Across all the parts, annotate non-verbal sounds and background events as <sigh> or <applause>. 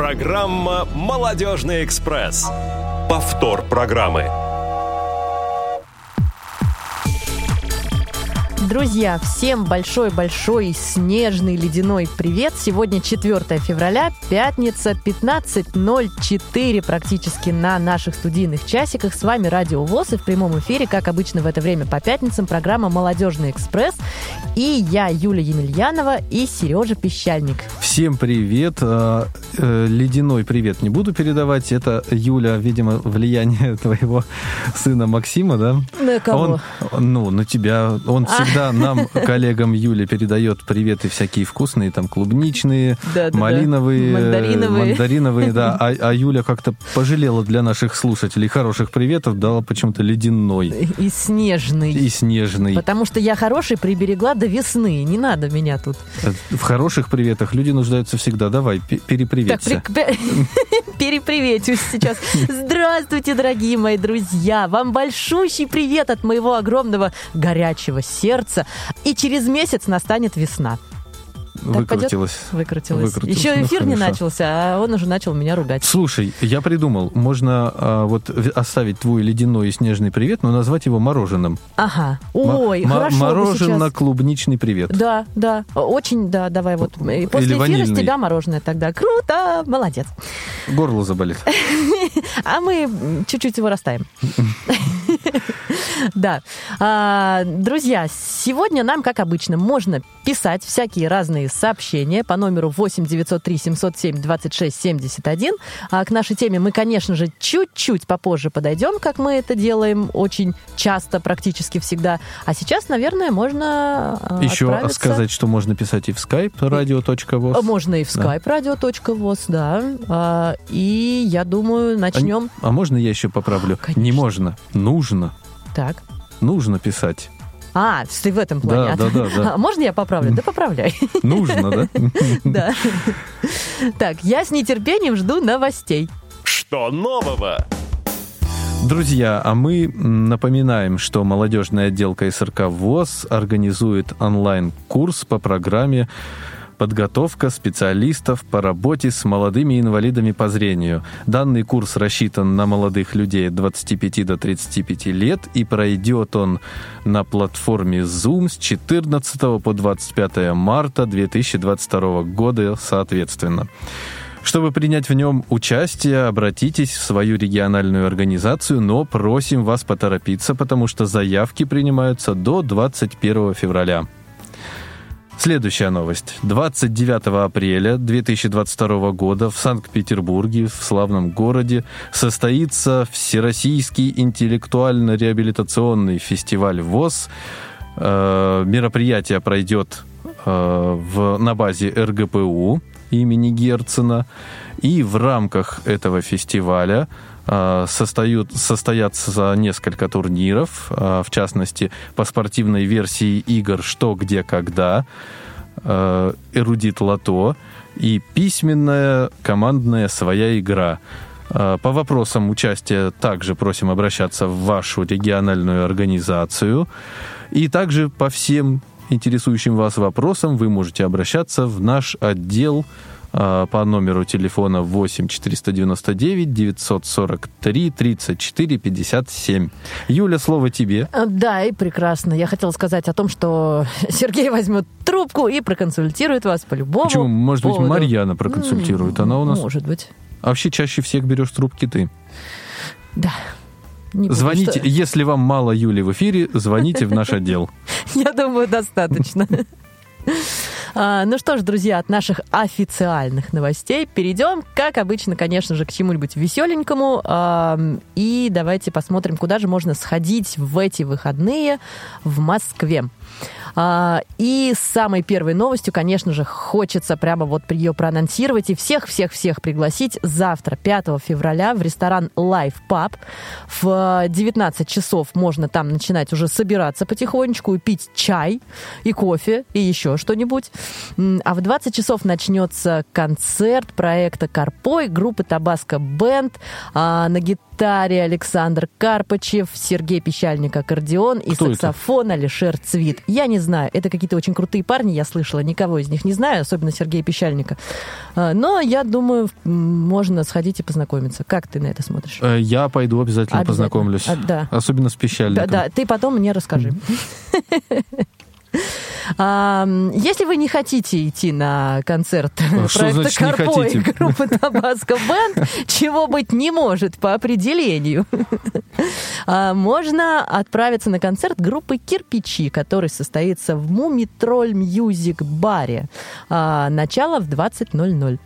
Программа «Молодежный экспресс». Повтор программы. Друзья, всем большой-большой снежный ледяной привет. Сегодня 4 февраля, пятница, 15.04 практически на наших студийных часиках. С вами Радио ВОЗ и в прямом эфире, как обычно в это время по пятницам, программа «Молодежный экспресс». И я, Юля Емельянова, и Сережа Пещальник. Всем привет. А, э, ледяной привет не буду передавать. Это, Юля, видимо, влияние <laughs> твоего сына Максима, да? На кого? Он, ну, на тебя. Он всегда <laughs> нам, коллегам Юли, передает приветы всякие вкусные, там, клубничные, Да-да-да. малиновые, Мандариновые. мандариновые, да. <laughs> А, а Юля как-то пожалела для наших слушателей хороших приветов, дала почему-то ледяной И снежный. и снежный. Потому что я хороший приберегла до весны. Не надо меня тут. В хороших приветах люди нуждаются всегда. Давай, пе- Так, при- <laughs> переприветюсь сейчас. Здравствуйте, дорогие мои друзья! Вам большущий привет от моего огромного горячего сердца. И через месяц настанет весна. Выкрутилась. Выкрутилась. Выкрутилась. Еще Ну, эфир не хорошо. начался, а он уже начал меня ругать. Слушай, я придумал, можно а, вот оставить твой ледяной и снежный привет, но назвать его мороженым. Ага. Ой, м- хорошо. Морожено-клубничный привет. Да, да, очень, да, давай вот. И После эфира с ванильный. тебя мороженое тогда. Круто, молодец. Горло заболит. <laughs> А мы чуть-чуть его растаем. <laughs> Да. А, Друзья, сегодня нам, как обычно, можно писать всякие разные сообщения по номеру 8 903 707 26 71. А К нашей теме мы, конечно же, чуть-чуть попозже подойдем, как мы это делаем очень часто, практически всегда. А сейчас, наверное, можно а, Еще отправиться- сказать, что можно писать и в skype А, radio.voz. Можно и в Да. skype radio.voz, да. А, И я думаю, начнем. А можно я еще поправлю? Конечно. Не можно, нужно. Так. Нужно писать. А, ты в этом плане. Да, да, да, да. А, <laughs> Можно я поправлю? Да поправляй. <laughs> Нужно, да? <laughs> Да. Так, я с нетерпением жду новостей. Что нового? Друзья, а мы напоминаем, что молодежный отдел КСРК ВОЗ организует онлайн-курс по программе подготовка специалистов по работе с молодыми инвалидами по зрению. Данный курс рассчитан на молодых людей от 25 до 35 лет и пройдет он на платформе Zoom с 14 по 25 марта 2022 года соответственно. Чтобы принять в нем участие, обратитесь в свою региональную организацию, но просим вас поторопиться, потому что заявки принимаются до 21 февраля. Следующая новость. 29 апреля 2022 года в Санкт-Петербурге, в славном городе, состоится Всероссийский интеллектуально-реабилитационный фестиваль ВОЗ. Э, Мероприятие пройдет э, в, на базе РГПУ имени Герцена. И в рамках этого фестиваля состоят, состоятся несколько турниров, э, в частности, по спортивной версии игр «Что, где, когда», э, «Эрудит Лото» и письменная командная «Своя игра». Э, По вопросам участия также просим обращаться в вашу региональную организацию. И также по всем интересующим вас вопросам вы можете обращаться в наш отдел э, по номеру телефона 8 499 943 34 57. Юля, слово тебе. А, Да, и прекрасно. Я хотела сказать о том, что <laughs> Сергей возьмет трубку и проконсультирует вас по любому Почему? Может быть, поводу. Марьяна проконсультирует. Она у нас... Может быть. А вообще чаще всех берешь трубки ты. Да. Не буду, Звоните, что- если вам мало Юли в эфире, звоните в наш <laughs> отдел. Я думаю, достаточно. <laughs> А, Ну что ж, друзья, от наших официальных новостей перейдем, как обычно, конечно же, к чему-нибудь веселенькому. Ам, И давайте посмотрим, куда же можно сходить в эти выходные в Москве. А, И с самой первой новостью, конечно же, хочется прямо вот ее проанонсировать и всех-всех-всех пригласить завтра, 5 февраля, в ресторан Live Pub. В 19 часов можно там начинать уже собираться потихонечку и пить чай и кофе и еще что-нибудь. А в 20 часов начнется концерт проекта «Карпой» группы «Табаско Бенд». А, На гитаре Александр Карпачев, Сергей Пещальник аккордеон и Кто это? саксофон Алишер Цвит. Я не знаю, это какие-то очень крутые парни, я слышала, никого из них не знаю, особенно Сергея Пещальника. А, Но я думаю, можно сходить и познакомиться. Как ты на это смотришь? Э, Я пойду обязательно, Обязательно. познакомлюсь. А, да. Особенно с Да, пищальником. да, ты потом мне расскажи. <laughs> А, Если вы не хотите идти на концерт А проекта «Карпо» и <laughs> группы «Tabasco Band», чего быть не может по определению, а, можно отправиться на концерт группы «Кирпичи», который состоится в Мумитроль Music Баре. А, Начало в 20.00.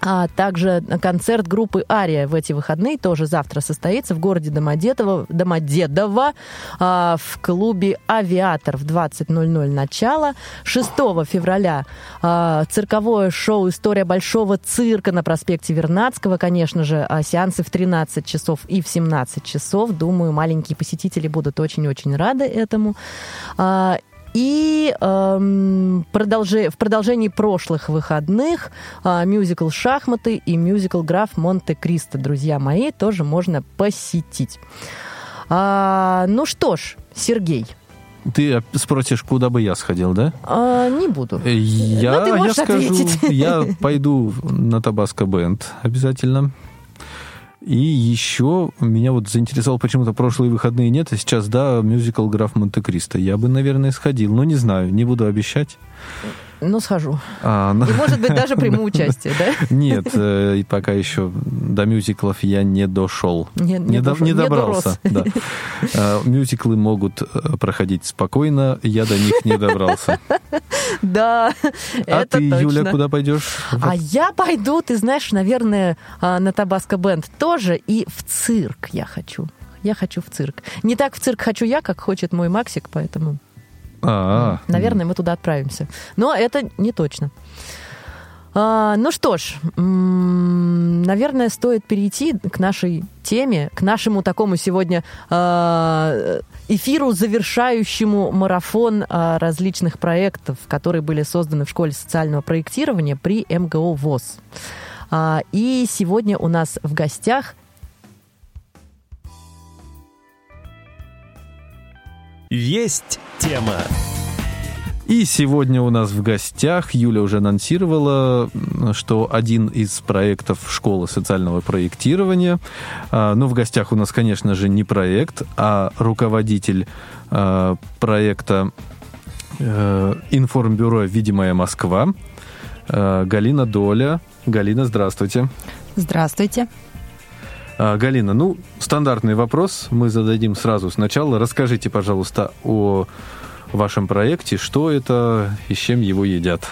А также концерт группы «Ария» в эти выходные тоже завтра состоится в городе Домодедово, Домодедово а, в клубе «Авиатор» в 20.00 начало. 6 февраля а, цирковое шоу «История большого цирка» на проспекте Вернадского, конечно же, а, сеансы в 13 часов и в 17 часов. Думаю, маленькие посетители будут очень-очень рады этому. А, и эм, продолжи- в продолжении прошлых выходных а, мюзикл «Шахматы» и мюзикл «Граф Монте-Кристо», друзья мои, тоже можно посетить. А, ну что ж, Сергей, Ты спросишь, куда бы я сходил, да? а, не буду. Э, Я, ты я скажу, ответить. я пойду на Табаско Бенд обязательно. И еще меня вот заинтересовал почему-то прошлые выходные нет, а сейчас, да, мюзикл «Граф Монте-Кристо». Я бы, наверное, сходил, но не знаю, не буду обещать. Ну, схожу. А, ну, И, может быть, даже <laughs> приму участие, да? Нет, э, и пока еще до мюзиклов я не дошел. Не, Не, до- дошел, не не добрался. да. Э, Мюзиклы могут э, проходить спокойно, я до них не добрался. <laughs> Да, А ты. Юля, куда пойдешь? А я пойду, ты знаешь, наверное, а, на Табаско Бенд тоже и в цирк я хочу. Я хочу в цирк. Не так в цирк хочу я, как хочет мой Максик, поэтому, А, наверное, мы туда отправимся. Но это не точно. А, ну что ж, наверное, стоит перейти к нашей теме, к нашему такому сегодня а, эфиру, завершающему марафон а, различных проектов, которые были созданы в школе социального проектирования при МГО ВОЗ. А, И сегодня у нас в гостях Есть тема. И сегодня у нас в гостях, Юля уже анонсировала, что один из проектов школы социального проектирования, а, ну, в гостях у нас, конечно же, не проект, а руководитель а, проекта э, информбюро «Видимая Москва» э, Галина Доля. Галина, здравствуйте. Здравствуйте. А, Галина, ну, стандартный вопрос мы зададим сразу сначала. Расскажите, пожалуйста, о вашем проекте, что это и с чем его едят.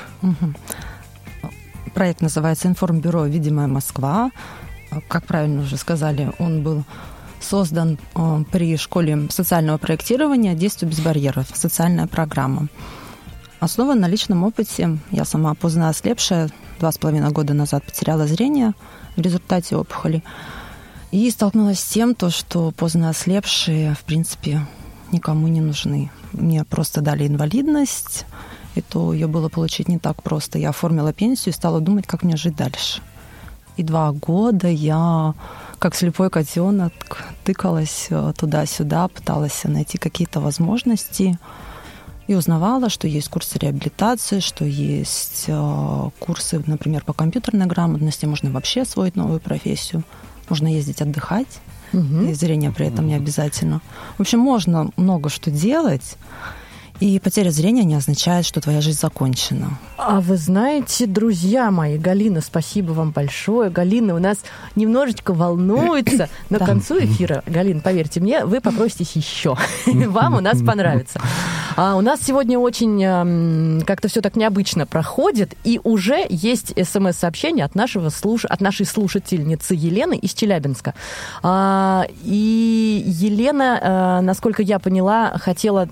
Проект называется «Информбюро. Видимая Москва». Как правильно уже сказали, он был создан э, при школе социального проектирования «Действие без барьеров», социальная программа. Основан на личном опыте. Я сама поздно ослепшая, два с половиной года назад потеряла зрение в результате опухоли. И столкнулась с тем, то, что поздно ослепшие, в принципе, никому не нужны. Мне просто дали инвалидность, и то ее было получить не так просто. Я оформила пенсию и стала думать, как мне жить дальше. И два года я, как слепой котенок, тыкалась э, туда-сюда, пыталась найти какие-то возможности. И узнавала, что есть курсы реабилитации, что есть э, курсы, например, по компьютерной грамотности. Можно вообще освоить новую профессию. Можно ездить отдыхать. И зрение при этом не обязательно. В общем, можно много что делать. И потеря зрения не означает, что твоя жизнь закончена. А вы знаете, друзья мои, Галина, спасибо вам большое. Галина у нас немножечко волнуется, <coughs> но к Да. концу эфира, Галин, поверьте мне, вы попроситесь еще. <laughs> Вам у нас понравится. А у нас сегодня очень эм, как-то все так необычно проходит, и уже есть смс-сообщение от, нашего слуш... от нашей слушательницы Елены из Челябинска. А, и Елена, э, насколько я поняла, хотела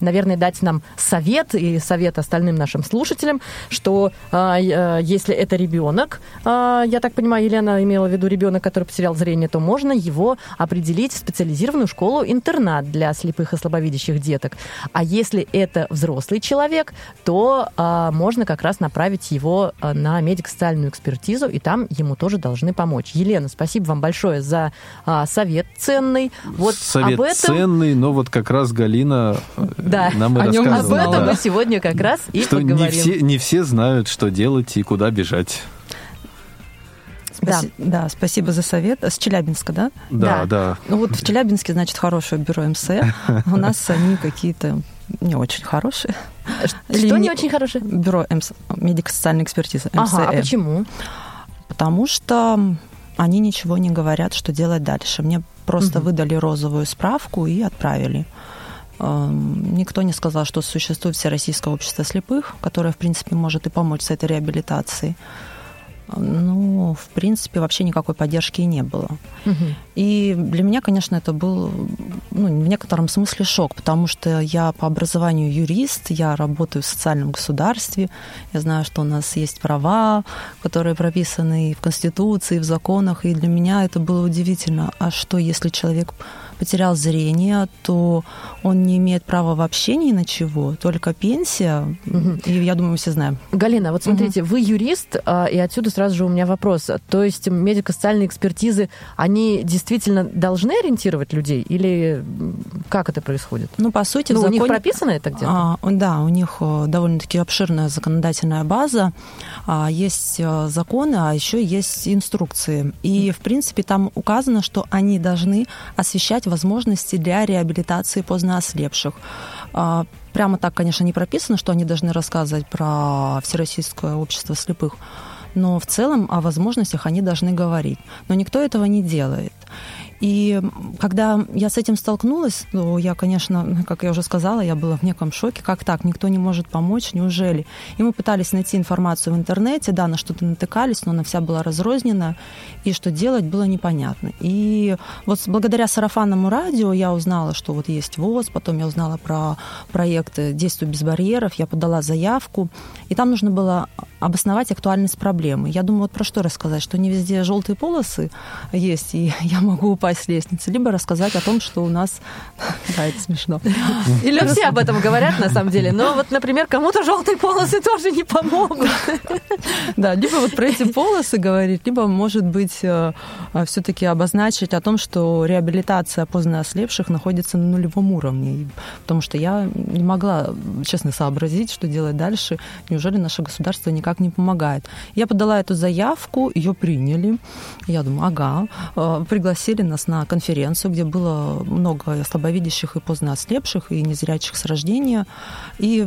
наверное, дать нам совет и совет остальным нашим слушателям, что э, если это ребенок, а, я так понимаю, Елена имела в виду ребенок, который потерял зрение, то можно его определить в специализированную школу-интернат для слепых и слабовидящих деток. А если это взрослый человек, то а, можно как раз направить его на медико-социальную экспертизу, и там ему тоже должны помочь. Елена, спасибо вам большое за а, совет ценный. Вот Совет об этом... ценный, но вот как раз Галина э, Да, нам и о нем об этом да, мы сегодня как раз и что не поговорим. все, не все знают, что делать и куда бежать. Спаси- да. спасибо за совет. С Челябинска, да? Да, Да. да. Ну вот в Челябинске, значит, хорошее бюро МС. <laughs> У нас они какие-то не очень хорошие. Что не не- очень хорошее? Бюро МС, медико-социальной экспертизы, МСЭ. Ага, а почему? Потому что они ничего не говорят, что делать дальше. Мне просто выдали розовую справку и отправили. Никто не сказал, что существует Всероссийское общество слепых, которое, в принципе, может и помочь с этой реабилитацией. Ну, в принципе, вообще никакой поддержки и не было. Мгм. И для меня, конечно, это был ну, в некотором смысле шок, потому что я по образованию юрист, я работаю в социальном государстве, я знаю, что у нас есть права, которые прописаны и в Конституции, и в законах, и для меня это было удивительно. А что, если человек потерял зрение, то он не имеет права вообще ни на чего, только пенсия, Мгм. и я думаю, мы все знаем. Галина, вот смотрите, вы юрист, а, и отсюда сразу же у меня вопрос. То есть медико-социальные экспертизы, они действительно должны ориентировать людей? Или как это происходит? Ну, по сути, Ну, в у них прописано это где-то? А, да, у них э, довольно-таки обширная законодательная база, а, есть э, законы, а еще есть инструкции. И, в принципе, там указано, что они должны освещать возможности для реабилитации поздно ослепших. А, Прямо так, конечно, не прописано, что они должны рассказывать про Всероссийское общество слепых, но в целом о возможностях они должны говорить. Но никто этого не делает. И когда я с этим столкнулась, то я, конечно, как я уже сказала, я была в неком шоке. Как так? Никто не может помочь? Неужели? И мы пытались найти информацию в интернете, да, на что-то натыкались, но она вся была разрознена, и что делать было непонятно. И вот благодаря сарафанному радио я узнала, что вот есть ВОЗ, потом я узнала про проект «Действуй без барьеров», я подала заявку, и там нужно было обосновать актуальность проблемы. Я думаю, вот про что рассказать, что не везде желтые полосы есть, и <laughs> я могу упасть с лестницы, либо рассказать о том, что у нас... <laughs> Да, это смешно. <laughs> Или все об этом говорят, на самом деле. Но вот, например, кому-то желтые полосы тоже не помогут. <laughs> Да, либо вот про эти полосы говорить, либо, может быть, все-таки обозначить о том, что реабилитация поздно ослепших находится на нулевом уровне. Потому что я не могла, честно, сообразить, что делать дальше. Неужели наше государство никак не помогает? Я подала эту заявку, ее приняли. Я думаю, ага. Э, Пригласили нас на конференцию, где было много слабовидящих и поздно ослепших, и незрячих с рождения. И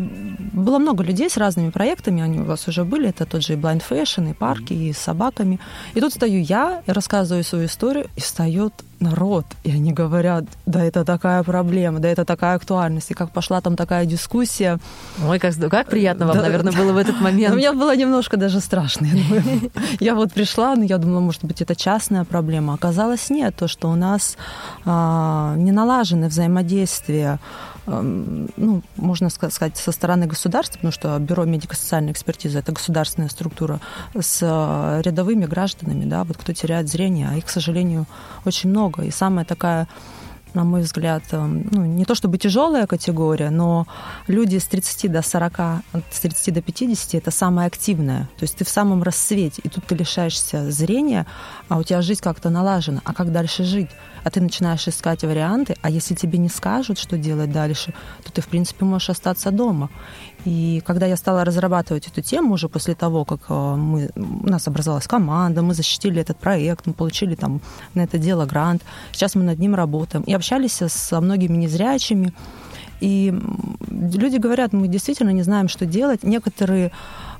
было много людей с разными проектами, они у вас уже были, это тот же и Blind Fashion, и парки, и с собаками. И тут стою я, рассказываю свою историю, и встает народ, и они говорят, да это такая проблема, да это такая актуальность, и как пошла там такая дискуссия. Ой, как, как приятно вам, Да. наверное, было в этот <laughs> момент. мне было немножко даже страшно. Я думаю, <laughs> Я вот пришла, но я думала, может быть, это частная проблема. Оказалось, нет. То, что у нас а, не налажены взаимодействия ну, можно ска- сказать, со стороны государства, потому что Бюро медико-социальной экспертизы – это государственная структура, с э, рядовыми гражданами, да, вот кто теряет зрение, а их, к сожалению, очень много. И самая такая на мой взгляд, эм, ну, не то чтобы тяжелая категория, но люди с 30 до 40, с 30 до 50 это самая активная. То есть ты в самом расцвете, и тут ты лишаешься зрения, а у тебя жизнь как-то налажена. А как дальше жить? А ты начинаешь искать варианты, а если тебе не скажут, что делать дальше, то ты, в принципе, можешь остаться дома. И когда я стала разрабатывать эту тему уже после того, как э, мы, у нас образовалась команда, мы защитили этот проект, мы получили там на это дело грант, сейчас мы над ним работаем. И общались со многими незрячими. И люди говорят, мы действительно не знаем, что делать. Некоторые,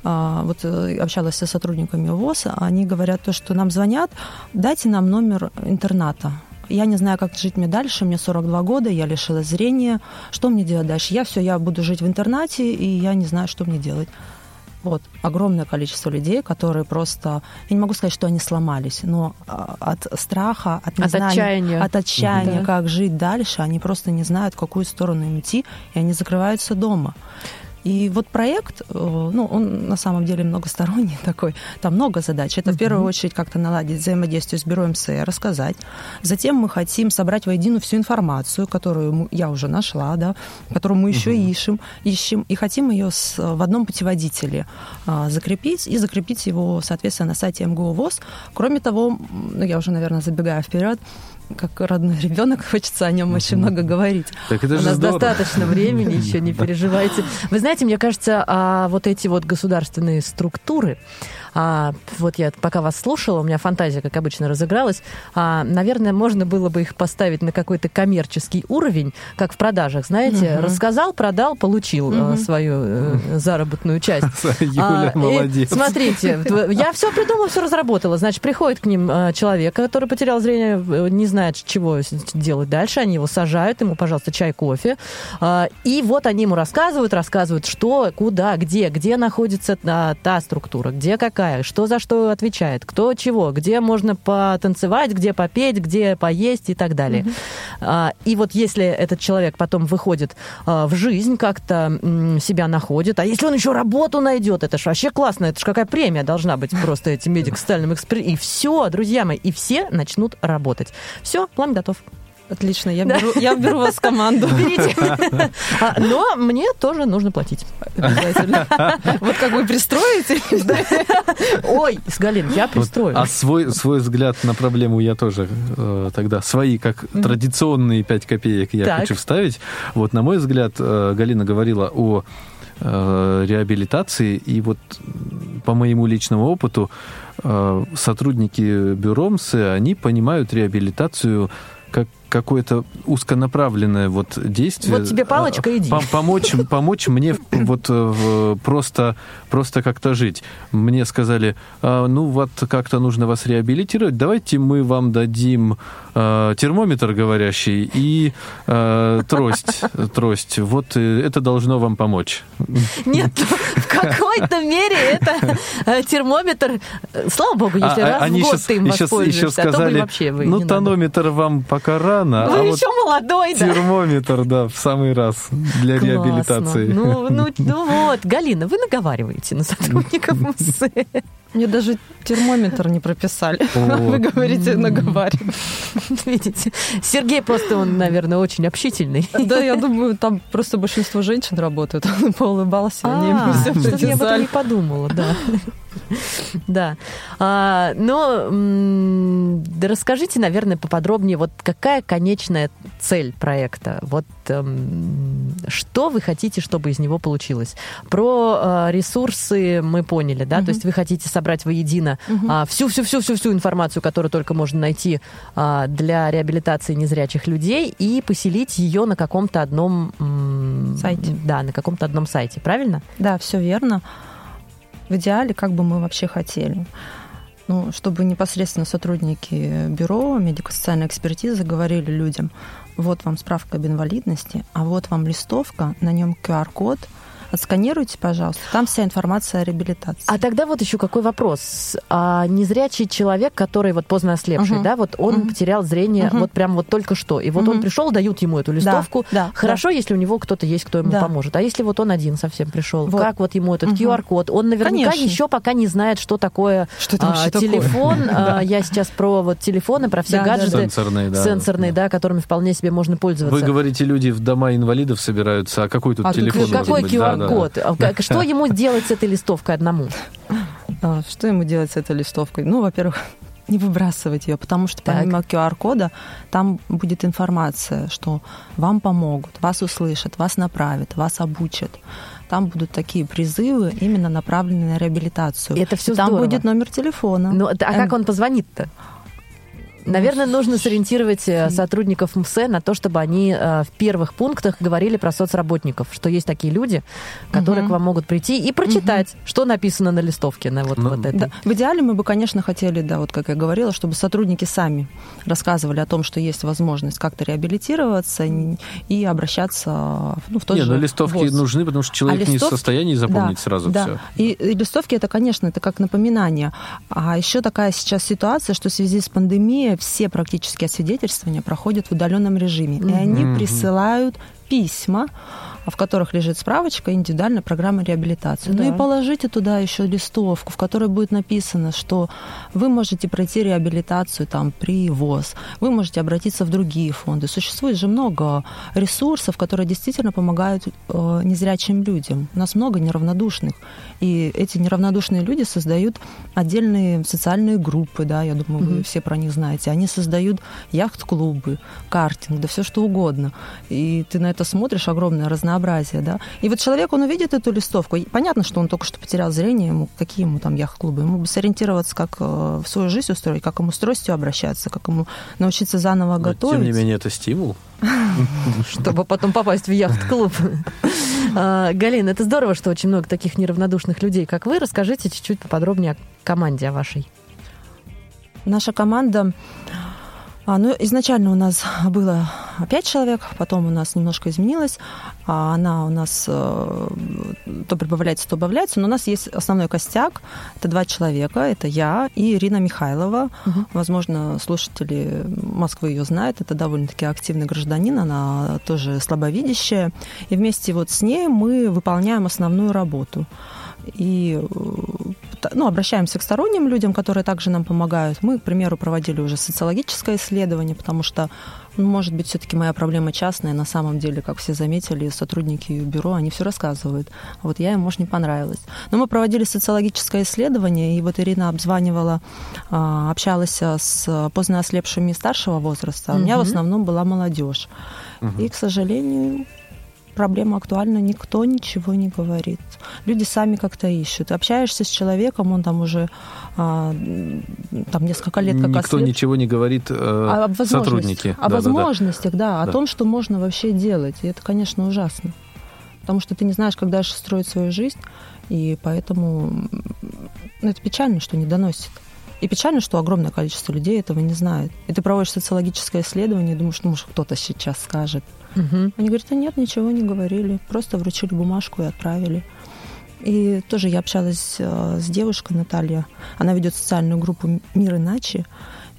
а, вот э, общалась со сотрудниками ВОЗ, они говорят то, что нам звонят, дайте нам номер интерната. Я не знаю, как жить мне дальше. Мне 42 года, я лишилась зрения. Что мне делать дальше? Я все, я буду жить в интернате, и я не знаю, что мне делать. Вот, огромное количество людей, которые просто, я не могу сказать, что они сломались, но а, от страха, от, От незнания, отчаяния. от отчаяния, Да. как жить дальше, они просто не знают, в какую сторону им идти, и они закрываются дома. И вот проект, э, ну, он на самом деле многосторонний <laughs> такой, там много задач. Это в первую очередь как-то наладить взаимодействие с бюро МСЭ, рассказать. Затем мы хотим собрать воедино всю информацию, которую я уже нашла, да, которую мы еще ищем, ищем, и хотим ее с- в одном путеводителе а, закрепить и закрепить его, соответственно, на сайте МГУ ВОЗ. Кроме того, ну, я уже, наверное, забегаю вперед, как родной ребенок, хочется о нем очень много говорить. Так это У нас здорово. достаточно времени, еще не <laughs> переживайте. Вы знаете, мне кажется, а, вот эти вот государственные структуры, а, вот я пока вас слушала, у меня фантазия, как обычно, разыгралась. А, наверное, можно было бы их поставить на какой-то коммерческий уровень, как в продажах, знаете, Мгм. рассказал, продал, получил а, Мгм. свою э, заработную часть. <laughs> Юля, А, и молодец. смотрите, я все придумала, все разработала. Значит, приходит к ним э, человек, который потерял зрение, э, не знает, чего делать дальше. Они его сажают, ему, пожалуйста, чай, кофе. А, И вот они ему рассказывают, рассказывают, что, куда, где, где находится та, та структура, где какая, что за что отвечает, кто чего, где можно потанцевать, где попеть, где поесть и так далее. А, И вот если этот человек потом выходит а, в жизнь, как-то себя находит, а если он еще работу найдет, это ж вообще классно, это ж какая премия должна быть просто этим медико-социальным экспертом. И все, друзья мои, и все начнут работать. Все, план готов. Отлично, я Да. беру, я беру вас в команду. Берите. А, Но мне тоже нужно платить. Обязательно. Вот как вы пристроите? Ой, с Галин, я пристрою. а свой, свой взгляд на проблему я тоже э, тогда, свои, как традиционные 5 копеек я хочу вставить. Вот, на мой взгляд, э, Галина говорила о э, реабилитации, и вот по моему личному опыту сотрудники бюромсы, они понимают реабилитацию какое-то узконаправленное вот действие. Вот тебе палочка, э, иди. пом- помочь, помочь мне вот э, просто, просто как-то жить. Мне сказали, «А, ну вот как-то нужно вас реабилитировать, давайте мы вам дадим э, термометр говорящий и э, трость, <laughs> трость. Вот э, это должно вам помочь. Нет, в какой-то мере это э, термометр. э, Слава богу, если А- раз они в год ты им и щас- и щас воспользуешься, а то, сказали, вообще вы ну надо. тонометр вам пока рано, Вы а вот еще молодой, да? термометр, да, в самый раз для Классно. реабилитации. Ну, ну, <laughs> ну вот, Галина, вы наговариваете на сотрудников <laughs> МСЭ. Мне даже термометр не прописали. <laughs> Вы говорите, наговариваю. <laughs> Видите, Сергей просто, он, наверное, очень общительный. Да, я думаю, там просто большинство женщин работают. Он поулыбался, они ему А, все я об этом не подумала, да. Да. А, но да расскажите, наверное, поподробнее, вот какая конечная цель проекта? Вот эм, что вы хотите, чтобы из него получилось? Про э, ресурсы мы поняли, да? То есть вы хотите собрать воедино а, всю-всю-всю-всю-всю информацию, которую только можно найти а, для реабилитации незрячих людей, и поселить ее на каком-то одном м, Сайте. Да, на каком-то одном сайте, правильно? Да, все верно. В идеале, как бы мы вообще хотели. Ну, чтобы непосредственно сотрудники бюро медико-социальной экспертизы говорили людям, вот вам справка об инвалидности, а вот вам листовка, на нем QR-код, отсканируйте, пожалуйста, там вся информация о реабилитации. А тогда вот еще какой вопрос. А незрячий человек, который вот поздно ослепший, Мгм. да, вот он Мгм. потерял зрение Мгм. вот прям вот только что, и вот он Мгм. пришел, дают ему эту Да, листовку. да, Хорошо, если у него кто-то есть, кто ему Да. поможет. А если вот он один совсем пришел, Вот. как вот ему этот Мгм. QR-код? Он наверняка Конечно. еще пока не знает, что такое Что а, такое? телефон. <laughs> А, Я сейчас про вот телефоны, про все Да, да, да. гаджеты Сенсорные, да. сенсорные, да, которыми вполне себе можно пользоваться. Вы говорите, люди в дома инвалидов собираются, а какой тут А телефон какой может быть? Да, да, да. QR-код? А как- <laughs> Что ему делать с этой листовкой одному? А, Что ему делать с этой листовкой? Ну, во-первых, <laughs> не выбрасывать ее, потому что Так. помимо QR-кода там будет информация, что вам помогут, вас услышат, вас направят, вас обучат. Там будут такие призывы, именно направленные на реабилитацию. И это всё Там здорово. будет номер телефона. Ну, а как Эм, он позвонит-то? Наверное, нужно сориентировать э, сотрудников МСЭ на то, чтобы они э, в первых пунктах говорили про соцработников, что есть такие люди, которые Мгм. к вам могут прийти и прочитать, что написано на листовке, на вот, Ну, вот этой. Да, в идеале мы бы, конечно, хотели, да, вот как я говорила, чтобы сотрудники сами рассказывали о том, что есть возможность как-то реабилитироваться и- обращаться ну, в тот Не, же ну листовки ВОЗ. нужны, потому что человек не в листовки- состоянии запомнить Да, сразу да. все. И, и листовки это, конечно, это как напоминание. А еще такая сейчас ситуация, что в связи с пандемией все практически освидетельствования проходят в удаленном режиме. И они присылают письма в которых лежит справочка индивидуальная программа реабилитации. Да. Ну и положите туда еще листовку, в которой будет написано, что вы можете пройти реабилитацию там при ВОЗ, вы можете обратиться в другие фонды. Существует же много ресурсов, которые действительно помогают э, незрячим людям. У нас много неравнодушных, и эти неравнодушные люди создают отдельные социальные группы, да, я думаю, mm-hmm. вы все про них знаете. Они создают яхт-клубы, картинг, да все что угодно. И ты на это смотришь, огромное разнообразие, да. И вот человек, он увидит эту листовку, и понятно, что он только что потерял зрение, ему, какие ему там яхт-клубы, ему бы сориентироваться, как э, в свою жизнь устроить, как ему с тростью обращаться, как ему научиться заново Но, готовить. Тем не менее, это стимул. <laughs> Чтобы потом попасть в яхт-клуб. <laughs> А, Галина, это здорово, что очень много таких неравнодушных людей, как вы. Расскажите чуть-чуть поподробнее о команде о вашей. Наша команда а, ну, изначально у нас <laughs> было пять человек, потом у нас немножко изменилось. А она у нас э, то прибавляется, то убавляется. Но у нас есть основной костяк. Это два человека. Это я и Ирина Михайлова. Угу. Возможно, слушатели Москвы ее знают. Это довольно-таки активный гражданин. Она тоже слабовидящая. И вместе вот с ней мы выполняем основную работу и э, ну, обращаемся к сторонним людям, которые также нам помогают. Мы, к примеру, проводили уже социологическое исследование, потому что, ну, может быть, все-таки моя проблема частная. На самом деле, как все заметили, сотрудники бюро, они все рассказывают. А вот я им, может, не понравилась. Но мы проводили социологическое исследование, и вот Ирина обзванивала, а, общалась с поздно ослепшими старшего возраста. А у меня в основном была молодежь. Угу. И, к сожалению, проблема актуальна, никто ничего не говорит. Люди сами как-то ищут. Общаешься с человеком, он там уже а, там несколько лет как Никто ослеп. ничего не говорит, э, а об сотрудники. О да, возможностях, да, да, да, о том, что можно вообще делать. И это, конечно, ужасно. Потому что ты не знаешь, как дальше строить свою жизнь, и поэтому ну, это печально, что не доносит. И печально, что огромное количество людей этого не знает. И ты проводишь социологическое исследование и думаешь, ну, может, кто-то сейчас скажет. Угу. Они говорят, а нет, ничего не говорили, просто вручили бумажку и отправили. И тоже я общалась э, с девушкой Наталья. Она ведет социальную группу «Мир иначе».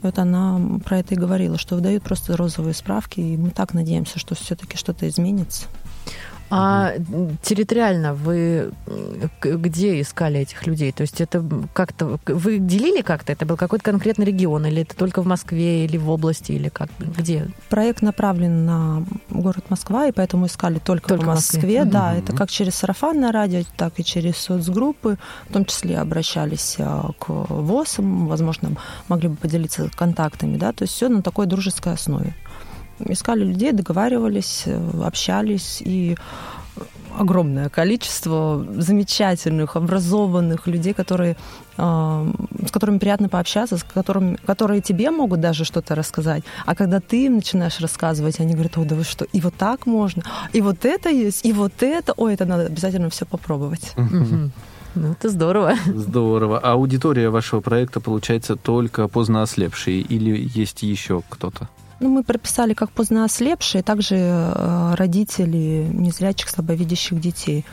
И вот она про это и говорила, что выдают просто розовые справки, и мы так надеемся, что все-таки что-то изменится. А территориально вы где искали этих людей? То есть это как-то... Вы делили как-то? Это был какой-то конкретный регион? Или это только в Москве, или в области, или как? Где? Проект направлен на город Москва, и поэтому искали только, только по Москве. Москве. Да, mm-hmm. это как через сарафанное радио, так и через соцгруппы. В том числе обращались а, к ВОЗам, возможно, могли бы поделиться контактами. Да? То есть все на такой дружеской основе искали людей, договаривались, э, общались, и огромное количество замечательных, образованных людей, которые, э, с которыми приятно пообщаться, с которыми, которые тебе могут даже что-то рассказать. А когда ты им начинаешь рассказывать, они говорят, о, да вы что, и вот так можно, и вот это есть, и вот это, ой, это надо обязательно все попробовать. Ну, это здорово. Здорово. А аудитория вашего проекта получается только поздно ослепшие или есть еще кто-то? Ну, мы прописали как поздно ослепшие, также э, родители незрячих, слабовидящих детей.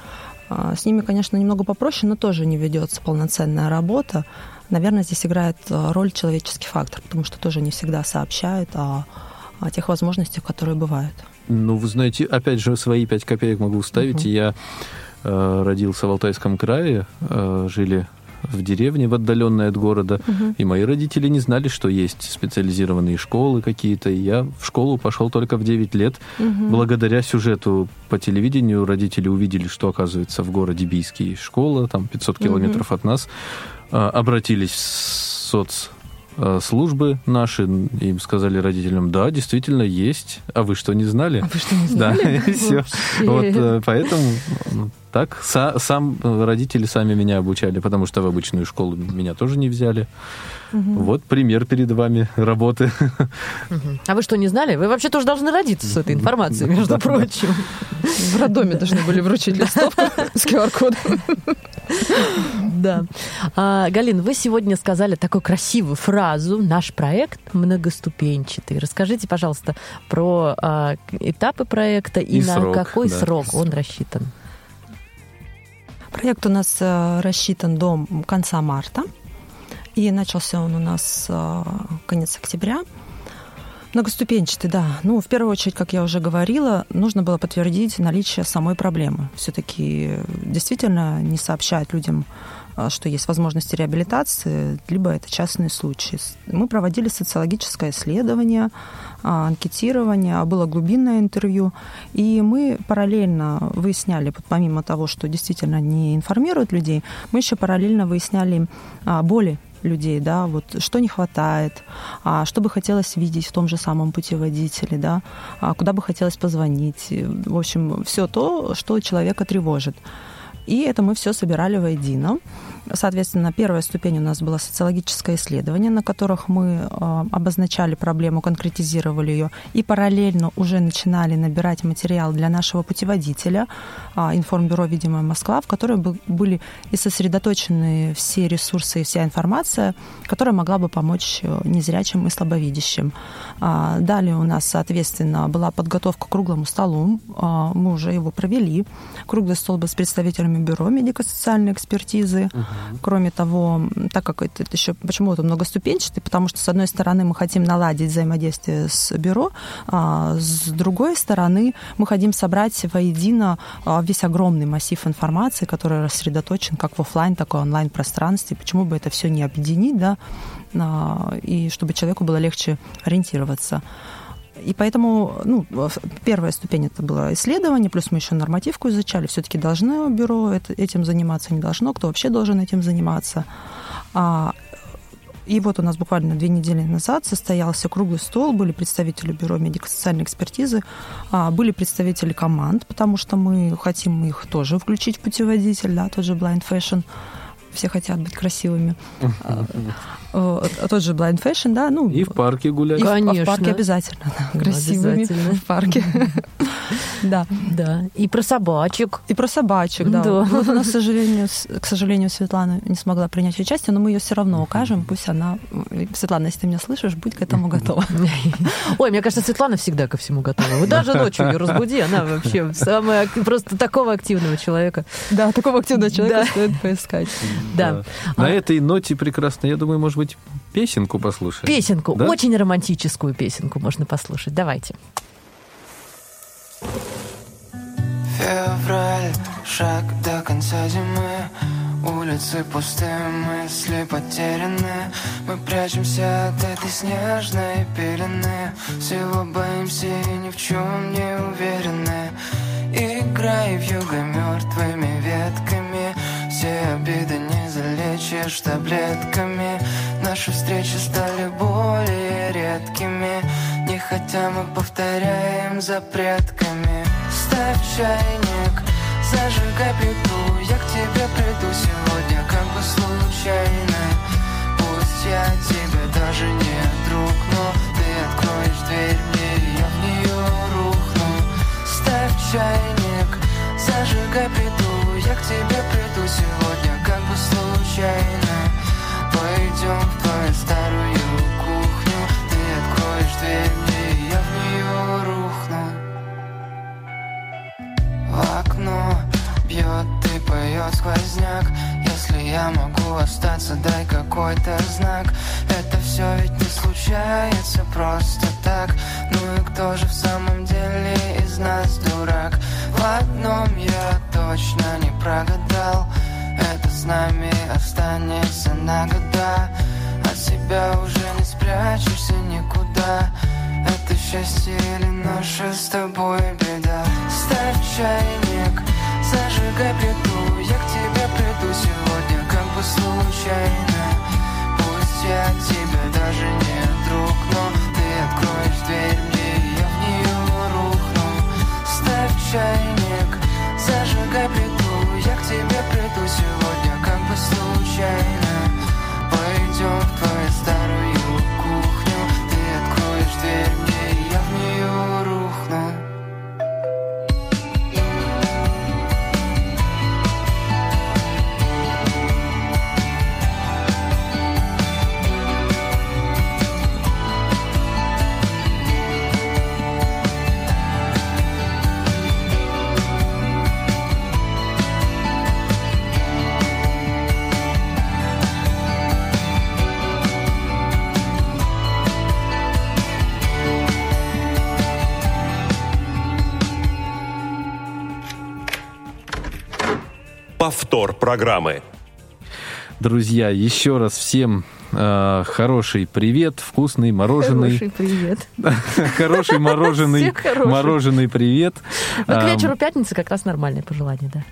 А, с ними, конечно, немного попроще, но тоже не ведется полноценная работа. Наверное, здесь играет э, роль человеческий фактор, потому что тоже не всегда сообщают о, о тех возможностях, которые бывают. Ну, вы знаете, опять же, свои пять копеек могу вставить. Uh-huh. Я э, родился в Алтайском крае, э, жили в деревне, в отдаленной от города. Угу. И мои родители не знали, что есть специализированные школы какие-то. И я в школу пошел только в 9 лет. Угу. Благодаря сюжету по телевидению родители увидели, что, оказывается, в городе Бийский школа, там 500 километров угу. от нас. А, обратились в соц а, службы наши, им сказали родителям, да, действительно есть, а вы что, не знали? А вы что, не знали? Да, <laughs> все. Вот э, поэтому так. Са, сам э, родители сами меня обучали, потому что в обычную школу меня тоже не взяли. Угу. Вот пример перед вами работы. Угу. А вы что, не знали? Вы вообще тоже должны родиться с этой информацией, между прочим. В роддоме должны были вручить листовку с QR-кодом. Да. А, Галин, вы сегодня сказали такую красивую фразу «Наш проект многоступенчатый». Расскажите, пожалуйста, про а, этапы проекта и, и на срок, какой да. срок он рассчитан. Проект у нас э, рассчитан до конца марта. И начался он у нас э, конец октября. Многоступенчатый, да. Ну, в первую очередь, как я уже говорила, нужно было подтвердить наличие самой проблемы. Все-таки действительно не сообщают людям что есть возможности реабилитации, либо это частные случаи. Мы проводили социологическое исследование, а, анкетирование, было глубинное интервью, и мы параллельно выясняли, помимо того, что действительно не информируют людей, мы еще параллельно выясняли а, боли людей, да, вот что не хватает, а что бы хотелось видеть в том же самом путеводителе, да, а куда бы хотелось позвонить, в общем, все то, что человека тревожит. И это мы все собирали воедино. Соответственно, первая ступень у нас была социологическое исследование, на которых мы а, обозначали проблему, конкретизировали ее, и параллельно уже начинали набирать материал для нашего путеводителя а, информбюро «Видимая Москва», в котором были и сосредоточены все ресурсы и вся информация, которая могла бы помочь э, незрячим и слабовидящим. А, далее у нас, соответственно, была подготовка к круглому столу. Мы уже его провели. Круглый стол был с представителями бюро медико-социальной экспертизы. Uh-huh Кроме того, так как это, это еще почему это многоступенчатый, потому что, с одной стороны, мы хотим наладить взаимодействие с бюро, а с другой стороны, мы хотим собрать воедино а, весь огромный массив информации, который рассредоточен как в офлайн, так и онлайн пространстве. Почему бы это все не объединить, да, а, и чтобы человеку было легче ориентироваться. И поэтому ну, первая ступень это было исследование, плюс мы еще нормативку изучали. Все-таки должно бюро этим заниматься, не должно, кто вообще должен этим заниматься. А, и вот у нас буквально две недели назад состоялся круглый стол, были представители Бюро медико-социальной экспертизы, а, были представители команд, потому что мы хотим их тоже включить в путеводитель, да, тот же Blind Fashion все хотят быть красивыми. А, тот же blind fashion, да, ну... И в парке гулять. И Конечно. В, парке обязательно, да, красивыми обязательно. в парке. <laughs> Да. Да. И про собачек. И про собачек, да. да. Вот у нас, к <laughs> сожалению, к сожалению, Светлана не смогла принять участие, но мы ее все равно укажем. Пусть она... Светлана, если ты меня слышишь, будь к этому готова. <laughs> Ой, мне кажется, Светлана всегда ко всему готова. Вот даже ночью ее разбуди, она вообще самая... Просто такого активного человека. Да, такого активного человека стоит поискать. Да. На а этой ноте прекрасно, я думаю, может быть, песенку послушаем. Песенку, очень романтическую песенку можно послушать. Давайте. Февраль, шаг до конца зимы Улицы пустые, мысли потеряны Мы прячемся от этой снежной пелены Всего боимся и ни в чем не уверены Играй в юго мертвыми ветками Все обиды не залечишь таблетками. Наши встречи стали более редкими. Не хотя мы повторяем за предками Ставь чайник, зажигай плиту. Я к тебе приду сегодня как бы случайно. Пусть я тебе даже не друг Но ты откроешь дверь мне и я в нее рухну. Ставь чайник, зажигай плиту. Я к тебе приду сегодня случайно Пойдем в твою старую кухню. Ты откроешь дверь мне я в нее рухну. В окно Бьет и поет сквозняк. Если я могу остаться, дай какой-то знак. Это все ведь не случается просто так. Ну и кто же в самом деле из нас дурак? В одном я точно не прогадал. Это нами останется на года От себя уже не спрячешься никуда. Это счастье или наша с тобой беда? Ставь чайник, зажигай плиту. Я к тебе приду сегодня как бы случайно. Пусть я тебе даже не друг Но программы. Друзья, еще раз всем э, хороший привет, вкусный мороженый. Хороший привет. <laughs> Хороший мороженый. Мороженый привет. Ну, к вечеру пятницы как раз нормальное пожелание, да.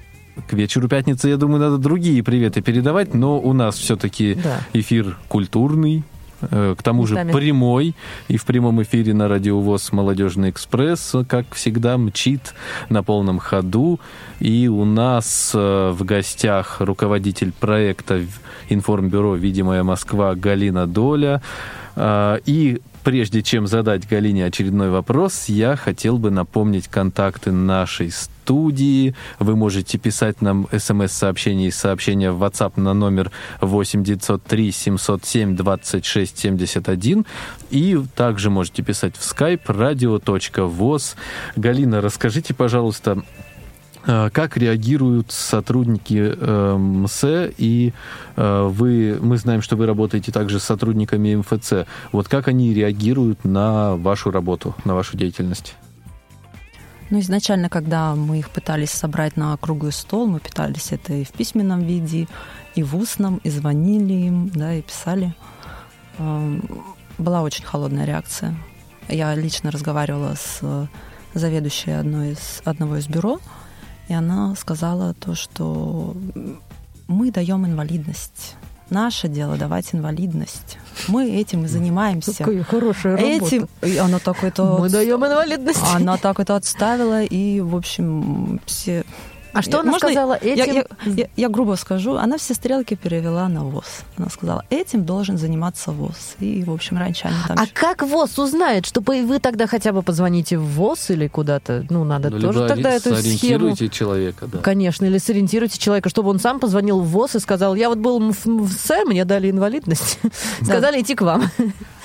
К вечеру пятницы, я думаю, надо другие приветы передавать, но у нас все-таки Да. эфир культурный, к тому же прямой, и в прямом эфире на радиовоз «Молодежный экспресс», как всегда, мчит на полном ходу. И у нас э, в гостях руководитель проекта информбюро «Видимая Москва» Галина Доля. А, И прежде чем задать Галине очередной вопрос, я хотел бы напомнить контакты нашей студии. Вы можете писать нам смс-сообщения и сообщения в WhatsApp на номер 8 903 707 26 71. И также можете писать в skype radio.voz. Галина, расскажите, пожалуйста, как реагируют сотрудники э, МСЭ, и э, вы, мы знаем, что вы работаете также с сотрудниками МФЦ. Вот как они реагируют на вашу работу, на вашу деятельность? Ну, изначально, когда мы их пытались собрать на круглый стол, мы пытались это и в письменном виде, и в устном, и звонили им, да, и писали. Эм, Была очень холодная реакция. Я лично разговаривала с э, заведующей одной из, одного из бюро, и она сказала то, что мы даем инвалидность. Наше дело давать инвалидность. Мы этим и занимаемся. Какая хорошая работа. Этим и она так это Мы даем инвалидность. она так это отставила, и, в общем, все... А что она Можно сказала Я, этим? я- я- я грубо скажу, она все стрелки перевела на ВОЗ. Она сказала, этим должен заниматься ВОЗ. И, в общем, раньше они там... А как ВОЗ узнает, что вы тогда хотя бы позвоните в ВОЗ или куда-то? Ну, надо Ну, тоже либо тогда эту схему... сориентируйте человека, да. Конечно, или сориентируйте человека, чтобы он сам позвонил в ВОЗ и сказал, я вот был в МФЦ, мне дали инвалидность. Сказали идти к вам.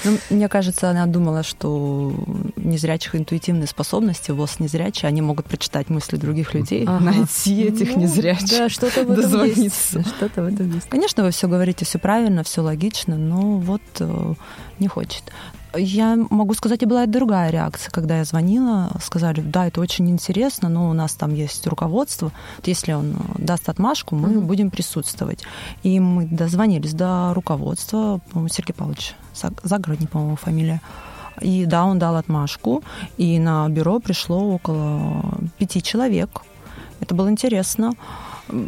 Ну, мне кажется, она думала, что незрячих интуитивные способности, ВОЗ незрячие, они могут прочитать мысли других людей, Ага. найти этих Ну, незрячих. Да, что-то в этом дозвониться. есть. Что-то в этом есть. Конечно, вы все говорите, все правильно, все логично, но вот э, не хочет. Я могу сказать, и была другая реакция, когда я звонила, сказали, да, это очень интересно, но у нас там есть руководство, если он даст отмашку, мы Мгм. будем присутствовать. И мы дозвонились до руководства, по-моему, Сергей Павлович Заг- Загородний, по-моему, фамилия. И да, он дал отмашку, и на бюро пришло около пяти человек. Это было интересно.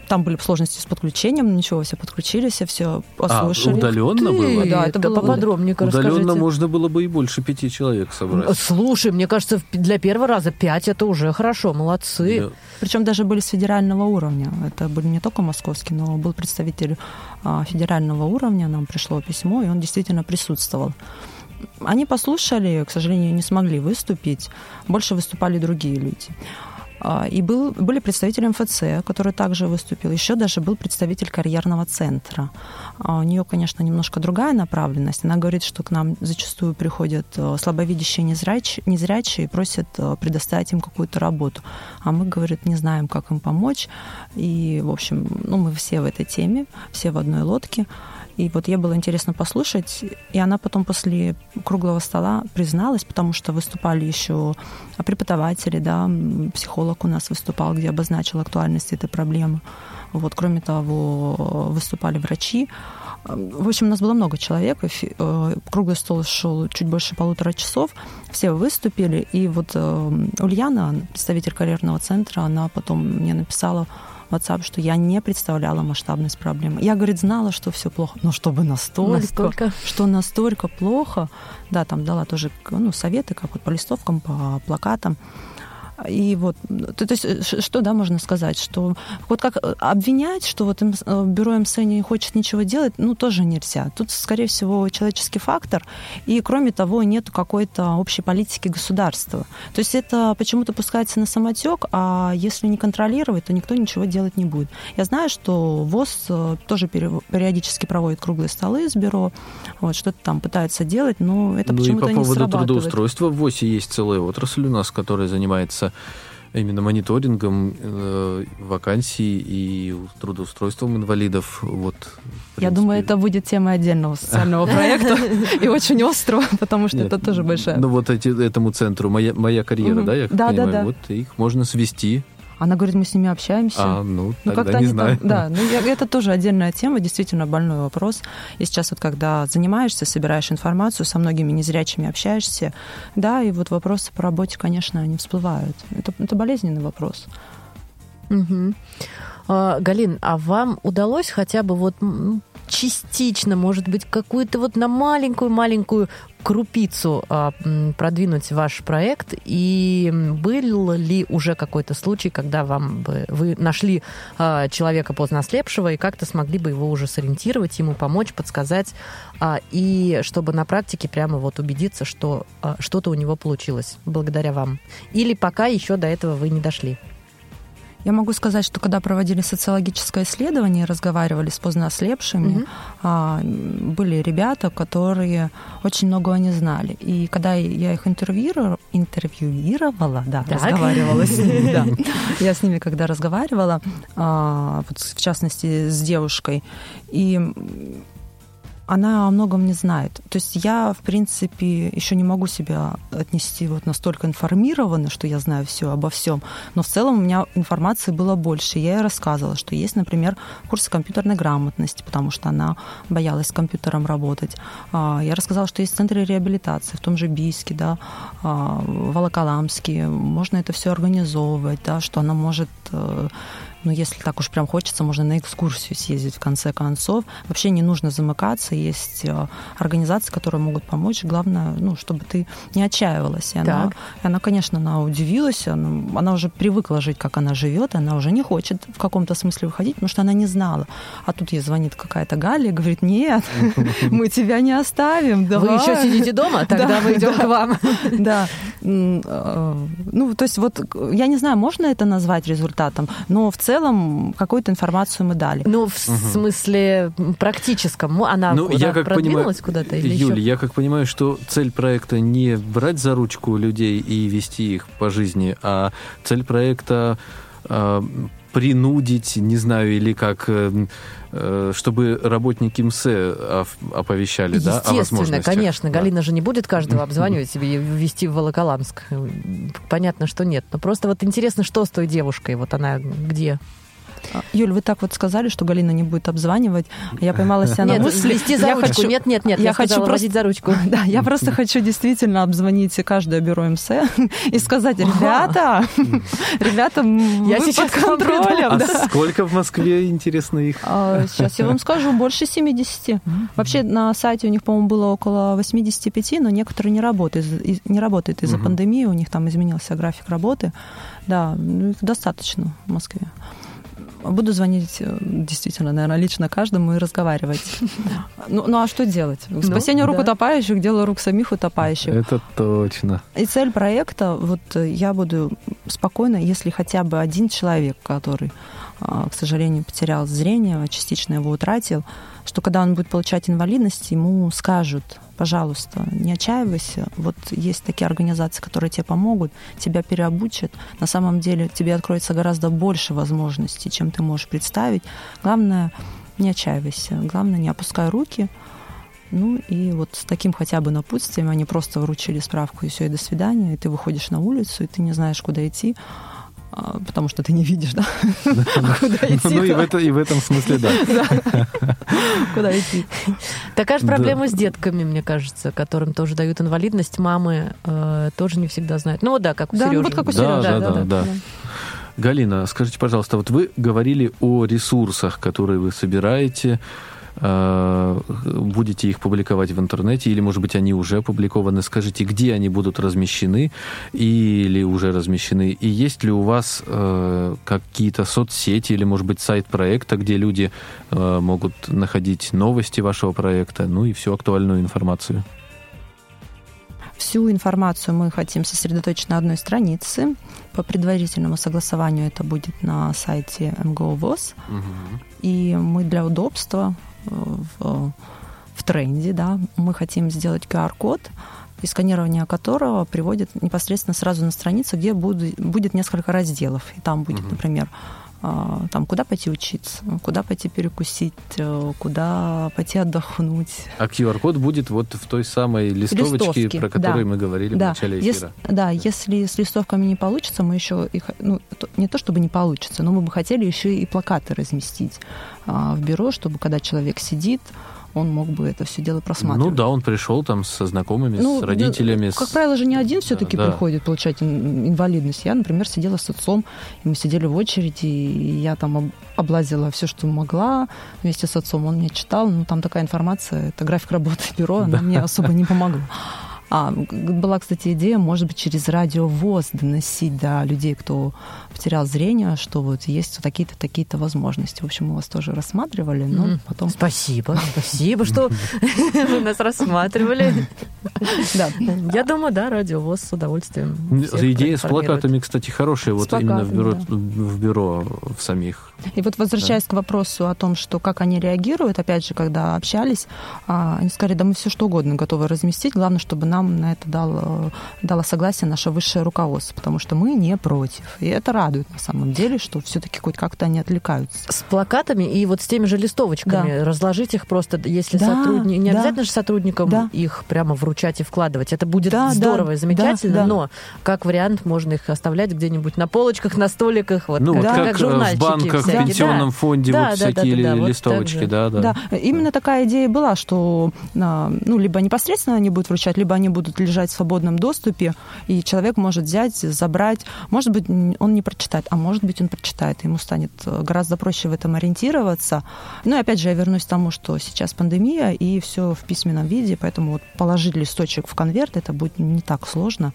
Там были сложности с подключением, но ничего, все подключились, все А, послушали. удаленно Ты, было? Да, это было поподробнее Удаленно расскажите. можно было бы и больше пяти человек собрать. Слушай, мне кажется, для первого раза пять это уже хорошо, молодцы. Да. Причем даже были с федерального уровня. Это были не только московские, но был представитель а, федерального уровня. Нам пришло письмо, и он действительно присутствовал. Они послушали, к сожалению, не смогли выступить. Больше выступали другие люди. А, И был, были представители МФЦ, который также выступил. Еще даже был представитель карьерного центра. А У нее, конечно, немножко другая направленность. Она говорит, что к нам зачастую приходят э, слабовидящие незрячие, незрячие и просят э, предоставить им какую-то работу. А мы, говорит, не знаем, как им помочь. И, в общем, ну, мы все в этой теме, все в одной лодке. И вот ей было интересно послушать, и она потом после круглого стола призналась, потому что выступали еще преподаватели, да, психолог у нас выступал, где обозначил актуальность этой проблемы. Вот, кроме того, выступали врачи. В общем, у нас было много человек. э, Круглый стол шел чуть больше полутора часов. Все выступили. И вот э, Ульяна, представитель карьерного центра, она потом мне написала WhatsApp, что я не представляла масштабность проблемы. Я, говорит, знала, что все плохо. Но чтобы настолько, Настолько. что настолько плохо, да, там дала тоже ну, советы, как вот по листовкам, по плакатам. И вот, то, то есть, э, что, да, можно сказать, что вот как э, обвинять, что вот МС- э, бюро МС не хочет ничего делать, ну, тоже нельзя. Тут, скорее всего, человеческий фактор, и, кроме того, нет какой-то общей политики государства. То есть это почему-то пускается на самотек, а если не контролировать, то никто ничего делать не будет. Я знаю, что ВОЗ тоже периодически проводит круглые столы с бюро, вот, что-то там пытаются делать, но это ну и почему-то по не поводу срабатывает. трудоустройства в ВОСе есть целая отрасль у нас, которая занимается именно мониторингом э, вакансий и трудоустройством инвалидов. Вот, Я думаю, это будет темой отдельного социального проекта и очень острого, потому что это тоже большая. Ну вот этому центру «Моя, карьера», да, я понимаю? Вот их можно свести. Она говорит, мы с ними общаемся. А, ну, Ну, тогда как-то не они знаю. там, да, <laughs> ну, я- это тоже отдельная тема, действительно больной вопрос. И сейчас вот когда занимаешься, собираешь информацию, со многими незрячими общаешься, да, и вот вопросы по работе, конечно, они всплывают. Это, это болезненный вопрос. А, Галин, а вам удалось хотя бы вот частично, может быть, какую-то вот на маленькую-маленькую крупицу а, продвинуть ваш проект? И был ли уже какой-то случай, когда вам бы, вы нашли а, человека поздно ослепшего и как-то смогли бы его уже сориентировать, ему помочь, подсказать, а, и чтобы на практике прямо вот убедиться, что а, что-то у него получилось благодаря вам? Или пока еще до этого вы не дошли? Я могу сказать, что когда проводили социологическое исследование, разговаривали с поздно ослепшими, Мгм. а, были ребята, которые очень многого не знали. И когда я их интервьюировала, интервьюировала да, Так. разговаривала с ними, да. <laughs> я с ними когда разговаривала, а, вот в частности с девушкой, и она о многом не знает. То есть я, в принципе, еще не могу себя отнести вот настолько информированно, что я знаю все обо всем. Но в целом у меня информации было больше. Я ей рассказывала, что есть, например, курсы компьютерной грамотности, потому что она боялась с компьютером работать. А, Я рассказала, что есть центры реабилитации в том же Бийске, да, а, в Волоколамске. Можно это все организовывать, да, что она может э, ну, если так уж прям хочется, можно на экскурсию съездить в конце концов. Вообще не нужно замыкаться. Есть э, организации, которые могут помочь. Главное, ну, чтобы ты не отчаивалась. И она, и она, конечно, она удивилась. Она, она уже привыкла жить, как она живет. Она уже не хочет в каком-то смысле выходить, потому что она не знала. А тут ей звонит какая-то Галя и говорит, нет, <laughs> мы тебя не оставим. Вы давай». еще сидите дома? <laughs> Тогда Да, мы идем к вам. <laughs> Да. Э, Ну, то есть вот, я не знаю, можно это назвать результатом, но в целом какую-то информацию мы дали. Ну, в смысле м, практическом. Мо- Она Ну, куда, я как продвинулась понимаю, куда-то? Или Юль, еще? я как понимаю, что цель проекта не брать за ручку людей и вести их по жизни, а цель проекта э, принудить, не знаю, или как, э, чтобы работники МСЭ ов- оповещали, да, о Естественно, возможностях. конечно. Да. Галина же не будет каждого обзванивать себе и ввести в Волоколамск. Понятно, что нет. Но просто вот интересно, что с той девушкой? Вот она где? А, Юль, вы так вот сказали, что Галина не будет обзванивать. Я поймала себя на Нет, мысли. вести за я ручку. хочу- Нет, нет, нет. Я, я хочу просто- за ручку. <laughs> Да, я просто хочу действительно обзвонить каждое бюро МСЭ <laughs> и сказать, ребята, <laughs> ребята, Я сейчас под к вам приду». контролем. А сколько в Москве, интересно, их? А, Сейчас я вам скажу, больше 70. Вообще на сайте у них, по-моему, было около 85, но некоторые не работают, не работают из-за пандемии, у них там изменился график работы. Да, ну, их достаточно в Москве. Буду звонить э, действительно, наверное, лично каждому и разговаривать. Ну, ну а что делать? Спасение рук да. утопающих, дело рук самих утопающих. Это точно. И цель проекта, вот э, я буду спокойно, если хотя бы один человек, который, а, к сожалению, потерял зрение, частично его утратил, что когда он будет получать инвалидность, ему скажут, пожалуйста, не отчаивайся, вот есть такие организации, которые тебе помогут, тебя переобучат, на самом деле тебе откроется гораздо больше возможностей, чем ты можешь представить. Главное, не отчаивайся, главное, не опускай руки, ну и вот с таким хотя бы напутствием они просто вручили справку и все, и до свидания, и ты выходишь на улицу, и ты не знаешь, куда идти, потому что ты не видишь, да, <laughs> куда идти, Ну и в, этом смысле, да. <laughs> куда идти. Такая же проблема с детками, мне кажется, которым тоже дают инвалидность. Мамы э, тоже не всегда знают. Ну да, как у Да, ну Сережи. вот как у Да, Сережи. да, да, да. Галина, скажите, пожалуйста, вот вы говорили о ресурсах, которые вы собираете, будете их публиковать в интернете, или, может быть, они уже опубликованы. Скажите, где они будут размещены или уже размещены? И есть ли у вас э, какие-то соцсети или, может быть, сайт проекта, где люди э, могут находить новости вашего проекта, ну и всю актуальную информацию? Всю информацию мы хотим сосредоточить на одной странице. По предварительному согласованию это будет на сайте МГО ВОЗ. И мы для удобства э, в, в тренде, да, мы хотим сделать QR-код, и сканирование которого приводит непосредственно сразу на страницу, где будет, будет несколько разделов. И там будет, Мгм. например, там, куда пойти учиться, куда пойти перекусить, э, куда пойти отдохнуть. А QR-код будет вот в той самой листовочке, Листовки, про которую да. мы говорили Да, в начале если, эфира. да, если с листовками не получится, мы еще их, ну, не то чтобы не получится, но мы бы хотели еще и плакаты разместить а, в бюро, чтобы когда человек сидит, он мог бы это все дело просматривать. Ну да, он пришел там со знакомыми, Ну, с родителями. Как с- правило же не один все-таки Да. приходит получать ин- инвалидность. Я, например, сидела с отцом, и мы сидели в очереди, и я там об- облазила все, что могла вместе с отцом. Он мне читал, ну там такая информация, это график работы бюро, она мне особо не помогла. <laughs> А, была, кстати, идея, может быть, через радио ВОЗ доносить до людей, кто потерял зрение, что вот есть вот такие-то, такие-то возможности. В общем, мы вас тоже рассматривали, но Мгм. потом... Спасибо, спасибо, что вы нас рассматривали. Да, Я думаю, да, радиовоз с удовольствием. Идея с плакатами, кстати, хорошая, вот именно в бюро, плакатами, в бюро в самих. И вот возвращаясь к вопросу о том, что как они реагируют, опять же, когда общались, а, они сказали, да мы все что угодно готовы разместить, главное, чтобы нам на это дало, дало согласие наше высшее руководство, потому что мы не против. И это радует на самом деле, что все-таки хоть как-то они отвлекаются. С плакатами и вот с теми же листовочками. Разложить их просто, если Да, сотрудники... Не да. обязательно же сотрудникам Да. их прямо вручать и вкладывать. Это будет Да, здорово да, и замечательно, да, да. но как вариант можно их оставлять где-нибудь на полочках, на столиках. Вот, Ну, как, вот Да. как, как э, в журнальчики банках, в всякие. пенсионном Да. фонде Да, вот да, да, всякие да, да, вот листовочки, же. да, да. Да, именно такая идея была, что а, ну, либо непосредственно они будут вручать, либо они будут лежать в свободном доступе, и человек может взять, забрать. Может быть, он не прочитает, а может быть, он прочитает. Ему станет э, гораздо проще в этом ориентироваться. Ну и опять же, я вернусь к тому, что сейчас пандемия, и все в письменном виде, поэтому вот положить листочек в конверт, это будет не так сложно.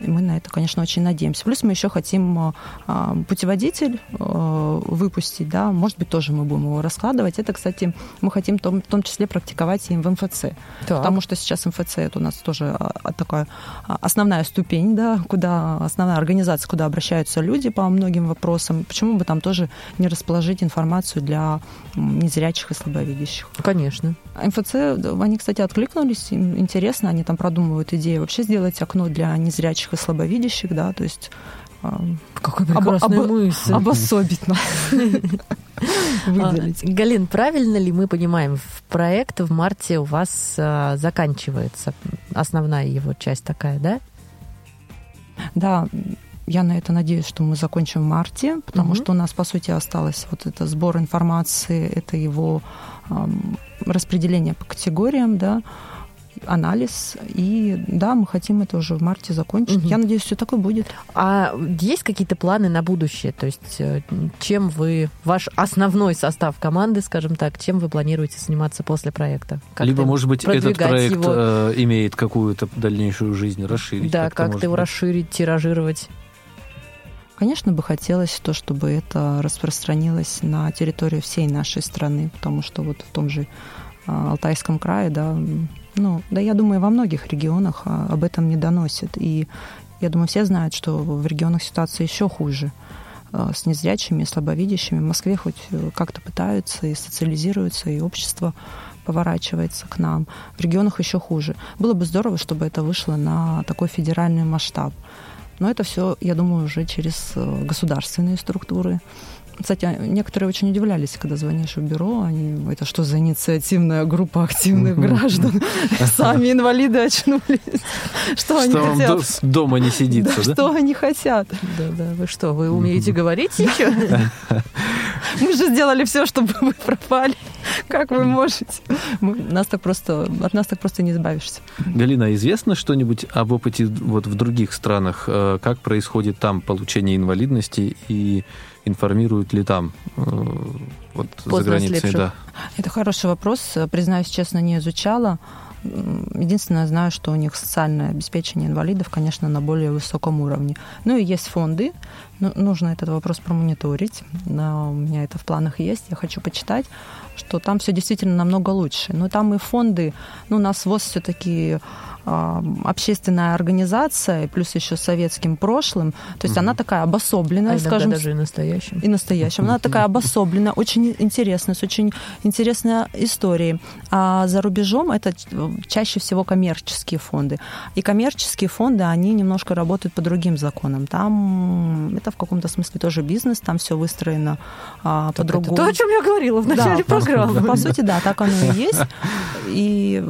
И мы на это, конечно, очень надеемся. Плюс мы еще хотим э, а, путеводитель э, выпустить, да, может быть, тоже мы будем его раскладывать. Это, кстати, мы хотим в том, в том числе практиковать и в МФЦ. Так. Потому что сейчас МФЦ это у нас тоже а, а, такая а, основная ступень, да, куда основная организация, куда обращаются люди по многим вопросам. Почему бы там тоже не расположить информацию для незрячих и слабовидящих? Конечно. А МФЦ, они, кстати, откликнулись, им интересно, они там продумывают идею вообще сделать окно для незрячих и слабовидящих, да, то есть а, Какая прекрасная обо- мысль. обособить нас, <laughs> выделить. А, Галин, правильно ли мы понимаем, в проект в марте у вас а, заканчивается основная его часть такая, да? Да, я на это надеюсь, что мы закончим в марте, потому что у нас, по сути, осталось вот это сбор информации, это его распределение по категориям, да, анализ. И да, мы хотим это уже в марте закончить. Мгм. Я надеюсь, все такое будет. А есть какие-то планы на будущее? То есть э, чем вы, ваш основной состав команды, скажем так, чем вы планируете заниматься после проекта? Как Либо, может быть, этот проект его? э, имеет какую-то дальнейшую жизнь, расширить. Да, как-то, как может ты его быть. расширить, тиражировать? Конечно, бы хотелось то, чтобы это распространилось на территорию всей нашей страны, потому что вот в том же а, Алтайском крае, да, ну, да, я думаю, во многих регионах а, об этом не доносят. И я думаю, все знают, что в регионах ситуация еще хуже а, с незрячими, слабовидящими. В Москве хоть э, как-то пытаются и социализируются, и общество поворачивается к нам. В регионах еще хуже. Было бы здорово, чтобы это вышло на такой федеральный масштаб. Но это все, я думаю, уже через э, государственные структуры. Кстати, некоторые очень удивлялись, когда звонишь в бюро, они, это что за инициативная группа активных граждан? <laughs> Сами инвалиды очнулись. Что они Что вам хотят? дома не сидится, да? Что они хотят? Да, да. Вы что, вы умеете говорить еще? <laughs> <laughs> Мы же сделали все, чтобы вы пропали. Как вы можете? Мы- нас так просто, от нас так просто не избавишься. Галина, известно что-нибудь об опыте вот в других странах? Э, Как происходит там получение инвалидности и информируют ли там э, вот за границей? Да. Это хороший вопрос. Признаюсь честно, не изучала. Единственное, знаю, что у них социальное обеспечение инвалидов, конечно, на более высоком уровне. Ну и есть фонды. Ну, нужно этот вопрос промониторить. Но у меня это в планах есть. Я хочу почитать, что там все действительно намного лучше. Но там и фонды, ну, у нас ВОЗ все-таки общественная организация, плюс еще советским прошлым. То есть она такая обособленная, А скажем, даже и настоящим. и настоящем. Она такая обособленная, очень интересная, с очень интересной историей. А за рубежом это чаще всего коммерческие фонды. И коммерческие фонды, они немножко работают по другим законам. Там это это в каком-то смысле тоже бизнес, там все выстроено а, по-другому. То, о чем я говорила в начале Да, программы. По сути, да, так оно и есть. <laughs> И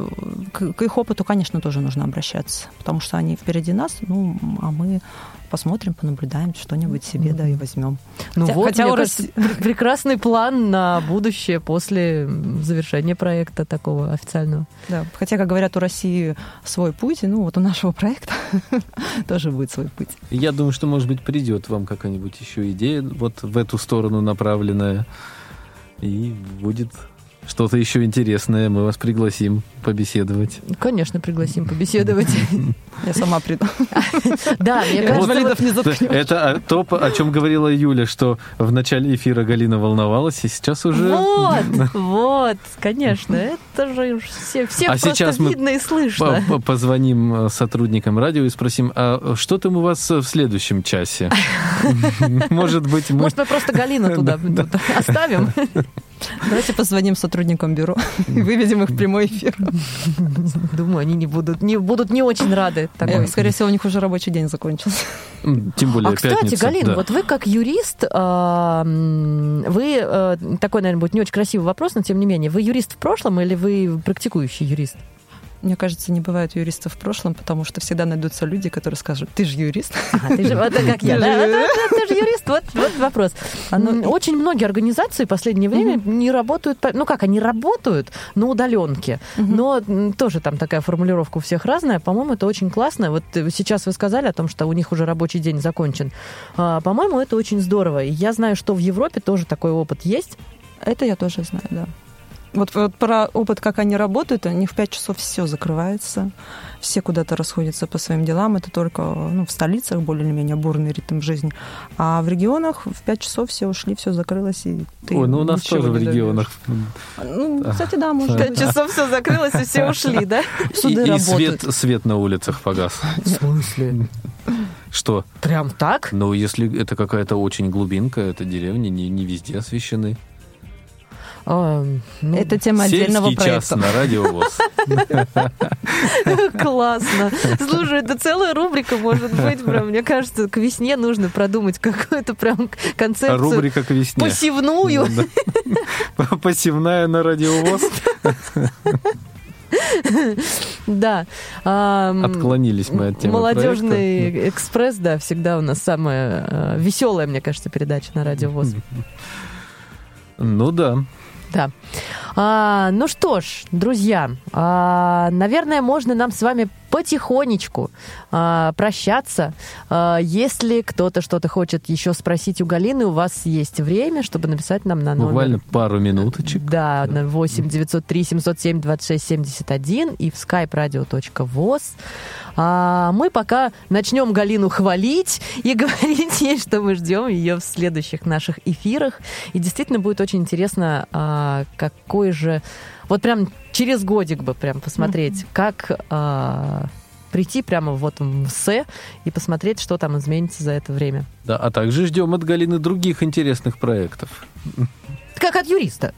к, к их опыту, конечно, тоже нужно обращаться, потому что они впереди нас, ну, а мы посмотрим, понаблюдаем, что-нибудь себе, да, и возьмем. Ну Хотя- вот, хотя мне у кажется, пр- прекрасный план на будущее после завершения проекта такого официального. Да, хотя, как говорят, у России свой путь, и, ну, вот у нашего проекта <laughs> тоже будет свой путь. Я думаю, что, может быть, придет вам какая-нибудь еще идея вот в эту сторону направленная. И будет что-то еще интересное. Мы вас пригласим побеседовать. Конечно, пригласим побеседовать. <laughs> Я сама приду. <laughs> Да, мне инвалидов не заткнешь. Это а, то, о чем говорила Юля, что в начале эфира Галина волновалась, и сейчас уже... Вот, <laughs> вот, конечно, это же уж все, всех А просто сейчас мы видно и слышно. По- по- Позвоним э, сотрудникам радио и спросим, а что там у вас э, в следующем часе? Может быть, мы... Может, мы просто Галину туда оставим? Давайте позвоним сотрудникам бюро <laughs> и выведем их в прямой эфир. <laughs> Думаю, они не будут, не будут не очень рады такой. Скорее всего, у них уже рабочий день закончился. Тем более А, кстати, пятница, Галин, да. вот вы как юрист, а, вы, э, такой, наверное, будет не очень красивый вопрос, но тем не менее, вы юрист в прошлом или вы практикующий юрист? Мне кажется, не бывает юристов в прошлом, потому что всегда найдутся люди, которые скажут, ты же юрист. А, ты же, вот как я, Ты да? же- Ты юрист, вот, вот вопрос. Оно- М, Очень многие организации в последнее время не работают, ну как, они работают на удаленке, но тоже там такая формулировка у всех разная. По-моему, это очень классно. Вот э, сейчас вы сказали о том, что у них уже рабочий день закончен. А, По-моему, это очень здорово. И я знаю, что в Европе тоже такой опыт есть. Это я тоже знаю, да. Вот, вот про опыт, как они работают, у них в 5 часов все закрывается, все куда-то расходятся по своим делам. Это только ну, в столицах более-менее бурный ритм жизни. А в регионах в 5 часов все ушли, все закрылось, и ты Ой, ну у нас тоже в регионах. Ну, кстати, да, может Пять быть. часов все закрылось, и все ушли, да? <laughs> И, Суды и работают. свет, свет на улицах погас. В смысле? Что? Прям так? Ну, если это какая-то очень глубинка, это деревни, не, не везде освещены. А, ну, Это тема отдельного час проекта. на радио ВОЗ. <laughs> Классно. Слушай, это целая рубрика может быть. Прям, мне кажется, к весне нужно продумать какую-то прям концепцию Рубрика к весне. посевную. Посевная на радио ВОЗ. Да. Отклонились мы от темы Молодежный проекта. экспресс, да, всегда у нас самая веселая, мне кажется, передача на радио ВОЗ. Ну да. Да. А, ну что ж, друзья, а, наверное, можно нам с вами потихонечку а, прощаться. А, если кто-то что-то хочет еще спросить у Галины, у вас есть время, чтобы написать нам на номер. Буквально пару минуточек. Да, на 8 903 707 26 71 и в skype-radio.voz. А мы пока начнем Галину хвалить и <laughs> говорить ей, что мы ждем ее в следующих наших эфирах. И действительно будет очень интересно, а, какой же... Вот прям через годик бы прям посмотреть, как а, прийти прямо вот в МСЭ и посмотреть, что там изменится за это время. Да, а также ждем от Галины других интересных проектов. Как от юриста.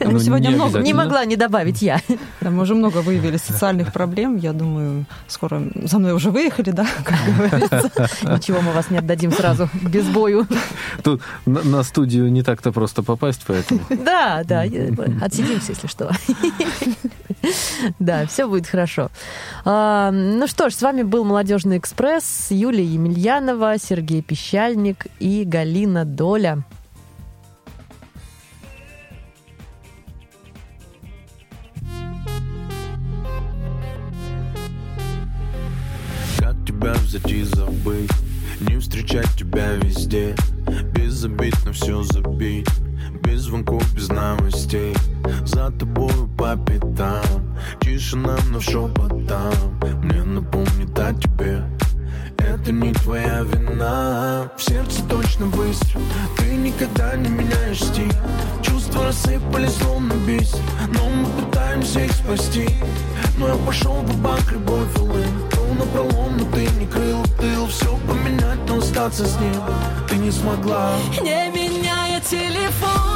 Мы Ну, сегодня не много. Не могла не добавить я. Да, мы уже много выявили социальных проблем. Я думаю, скоро за мной уже выехали, да, как говорится. Ничего, мы вас не отдадим сразу без бою. Тут на, на студию не так-то просто попасть, поэтому... Да, да, отсидимся, если что. Да, все будет хорошо. А, Ну что ж, с вами был «Молодежный экспресс», Юлия Емельянова, Сергей Пещальник и Галина Доля. Тебя и забыть. Не встречать тебя везде. Безобидно все забить. Без звонков, без новостей. За тобою по пятам. Тишина, но шепотам Мне напомнит о тебе. Это не твоя вина. В сердце точно выстрел. Ты никогда не меняешь стиль. Чувства рассыпались словно бисер Но мы пытаемся их спасти. Но я пошел в банк любовь улыб Был напролом, но ты не крыл тыл. Все поменять, но остаться с ним Ты не смогла. Не меняя телефон,